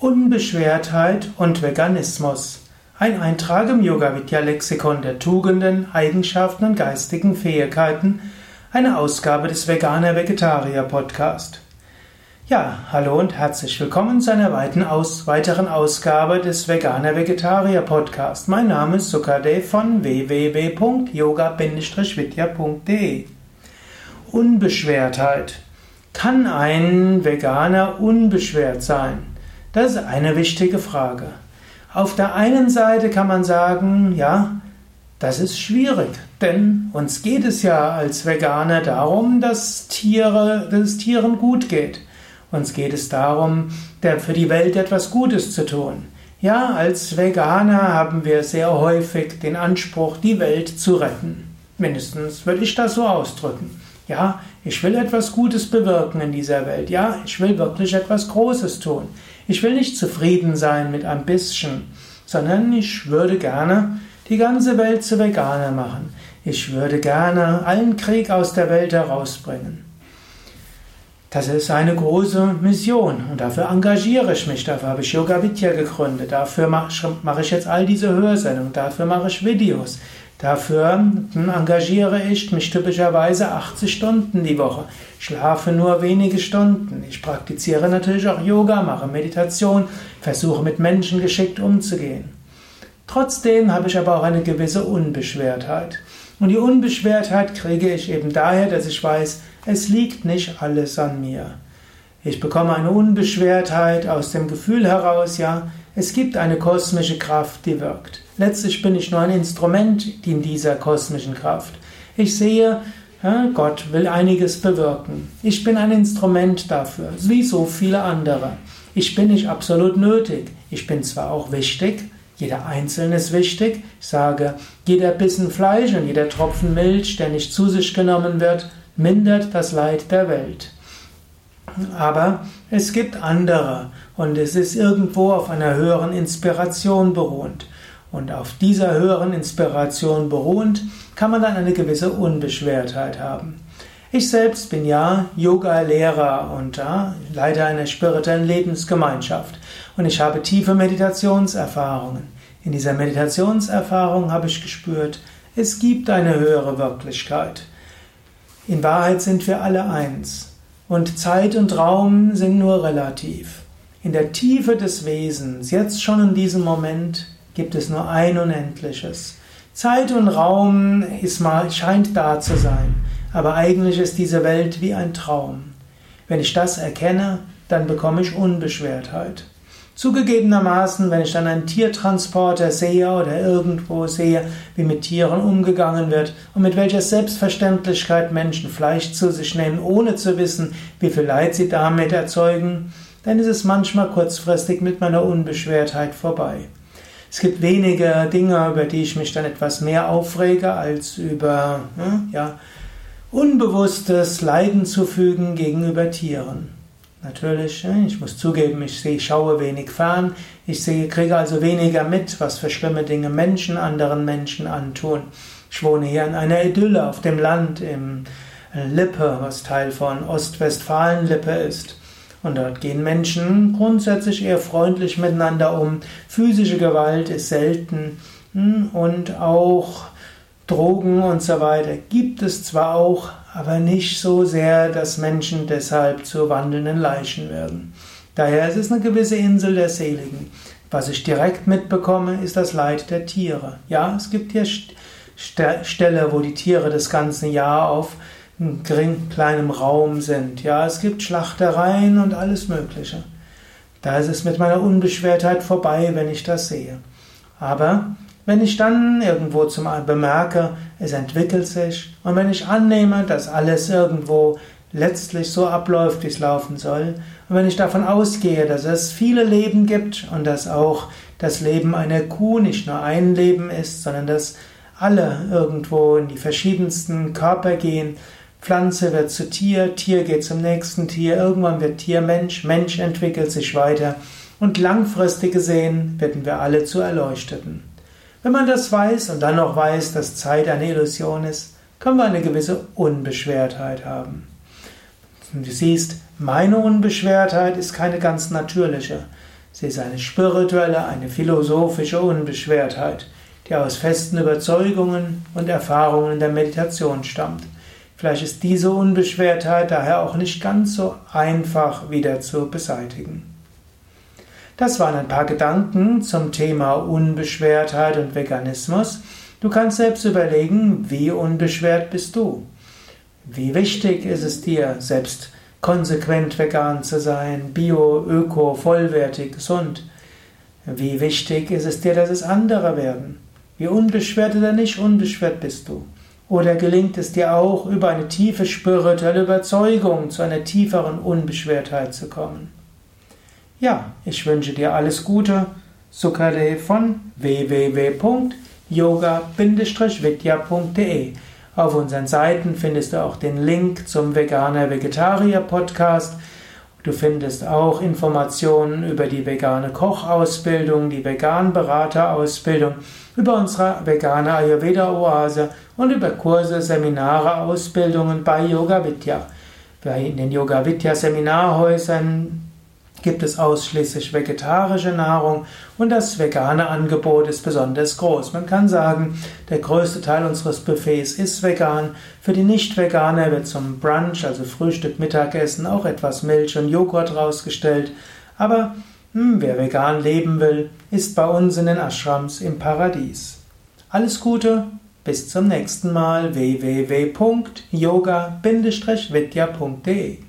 Unbeschwertheit und Veganismus. Ein Eintrag im Yoga Vidya Lexikon der Tugenden, Eigenschaften und geistigen Fähigkeiten. Eine Ausgabe des Veganer Vegetarier Podcast. Ja, hallo und herzlich willkommen zu einer weiteren Ausgabe des Veganer Vegetarier Podcast. Mein Name ist Sukadev von www.yoga-vidya.de. Unbeschwertheit. Kann ein Veganer unbeschwert sein? Das ist eine wichtige Frage. Auf der einen Seite kann man sagen, ja, das ist schwierig, denn uns geht es ja als Veganer darum, dass, Tiere, dass es Tieren gut geht. Uns geht es darum, für die Welt etwas Gutes zu tun. Ja, als Veganer haben wir sehr häufig den Anspruch, die Welt zu retten. Mindestens würde ich das so ausdrücken. Ja, ich will etwas Gutes bewirken in dieser Welt. Ja, ich will wirklich etwas Großes tun. Ich will nicht zufrieden sein mit ein bisschen, sondern ich würde gerne die ganze Welt zu Veganer machen. Ich würde gerne allen Krieg aus der Welt herausbringen. Das ist eine große Mission und dafür engagiere ich mich. Dafür habe ich Yoga Vidya gegründet. Dafür mache ich jetzt all diese Hörsendungen. Dafür mache ich Videos. Dafür engagiere ich mich typischerweise 80 Stunden die Woche, schlafe nur wenige Stunden. Ich praktiziere natürlich auch Yoga, mache Meditation, versuche mit Menschen geschickt umzugehen. Trotzdem habe ich aber auch eine gewisse Unbeschwertheit. Und die Unbeschwertheit kriege ich eben daher, dass ich weiß, es liegt nicht alles an mir. Ich bekomme eine Unbeschwertheit aus dem Gefühl heraus, ja, es gibt eine kosmische Kraft, die wirkt. Letztlich bin ich nur ein Instrument in dieser kosmischen Kraft. Ich sehe, Gott will einiges bewirken. Ich bin ein Instrument dafür, wie so viele andere. Ich bin nicht absolut nötig. Ich bin zwar auch wichtig, jeder Einzelne ist wichtig. Ich sage, jeder Bissen Fleisch und jeder Tropfen Milch, der nicht zu sich genommen wird, mindert das Leid der Welt. Aber es gibt andere und es ist irgendwo auf einer höheren Inspiration beruhend. Und auf dieser höheren Inspiration beruhend kann man dann eine gewisse Unbeschwertheit haben. Ich selbst bin ja Yoga-Lehrer und ja, Leiter einer spirituellen Lebensgemeinschaft. Und ich habe tiefe Meditationserfahrungen. In dieser Meditationserfahrung habe ich gespürt, es gibt eine höhere Wirklichkeit. In Wahrheit sind wir alle eins. Und Zeit und Raum sind nur relativ. In der Tiefe des Wesens, jetzt schon in diesem Moment, gibt es nur ein Unendliches. Zeit und Raum ist mal, scheint da zu sein, aber eigentlich ist diese Welt wie ein Traum. Wenn ich das erkenne, dann bekomme ich Unbeschwertheit. Zugegebenermaßen, wenn ich dann einen Tiertransporter sehe oder irgendwo sehe, wie mit Tieren umgegangen wird und mit welcher Selbstverständlichkeit Menschen Fleisch zu sich nehmen, ohne zu wissen, wie viel Leid sie damit erzeugen, dann ist es manchmal kurzfristig mit meiner Unbeschwertheit vorbei. Es gibt wenige Dinge, über die ich mich dann etwas mehr aufrege, als über hm, ja, unbewusstes Leiden zu fügen gegenüber Tieren. Natürlich, ich muss zugeben, ich sehe, schaue wenig fern, ich sehe, kriege also weniger mit, was für schlimme Dinge Menschen anderen Menschen antun. Ich wohne hier in einer Idylle auf dem Land, im Lippe, was Teil von Ostwestfalen-Lippe ist. Und dort gehen Menschen grundsätzlich eher freundlich miteinander um. Physische Gewalt ist selten hm, und auch Drogen und so weiter gibt es zwar auch, aber nicht so sehr, dass Menschen deshalb zu wandelnden Leichen werden. Daher ist es eine gewisse Insel der Seligen. Was ich direkt mitbekomme, ist das Leid der Tiere. Ja, es gibt hier Stelle, wo die Tiere das ganze Jahr auf gering kleinem Raum sind. Ja, es gibt Schlachtereien und alles Mögliche. Da ist es mit meiner Unbeschwertheit vorbei, wenn ich das sehe. Aber wenn ich dann irgendwo zum bemerke, es entwickelt sich und wenn ich annehme, dass alles irgendwo letztlich so abläuft, wie es laufen soll, und wenn ich davon ausgehe, dass es viele Leben gibt und dass auch das Leben einer Kuh nicht nur ein Leben ist, sondern dass alle irgendwo in die verschiedensten Körper gehen Pflanze wird zu Tier, Tier geht zum nächsten Tier, irgendwann wird Tier Mensch, Mensch entwickelt sich weiter und langfristig gesehen werden wir alle zu Erleuchteten. Wenn man das weiß und dann noch weiß, dass Zeit eine Illusion ist, können wir eine gewisse Unbeschwertheit haben. Und du siehst, meine Unbeschwertheit ist keine ganz natürliche. Sie ist eine spirituelle, eine philosophische Unbeschwertheit, die aus festen Überzeugungen und Erfahrungen der Meditation stammt. Vielleicht ist diese Unbeschwertheit daher auch nicht ganz so einfach wieder zu beseitigen. Das waren ein paar Gedanken zum Thema Unbeschwertheit und Veganismus. Du kannst selbst überlegen, wie unbeschwert bist du? Wie wichtig ist es dir, selbst konsequent vegan zu sein, bio, öko, vollwertig, gesund? Wie wichtig ist es dir, dass es andere werden? Wie unbeschwert oder nicht unbeschwert bist du? Oder gelingt es dir auch, über eine tiefe spirituelle Überzeugung zu einer tieferen Unbeschwertheit zu kommen? Ja, ich wünsche dir alles Gute. Sukade von www.yoga-vidya.de Auf unseren Seiten findest du auch den Link zum Veganer-Vegetarier-Podcast Du findest auch Informationen über die vegane Kochausbildung, die Vegan-Beraterausbildung, über unsere vegane Ayurveda-Oase und über Kurse, Seminare, Ausbildungen bei Yoga Vidya. In den Yoga Vidya Seminarhäusern gibt es ausschließlich vegetarische Nahrung und das vegane Angebot ist besonders groß. Man kann sagen, der größte Teil unseres Buffets ist vegan. Für die Nicht-Veganer wird zum Brunch, also Frühstück, Mittagessen, auch etwas Milch und Joghurt rausgestellt. Aber hm, wer vegan leben will, ist bei uns in den Ashrams im Paradies. Alles Gute, bis zum nächsten Mal www.yoga-vidya.de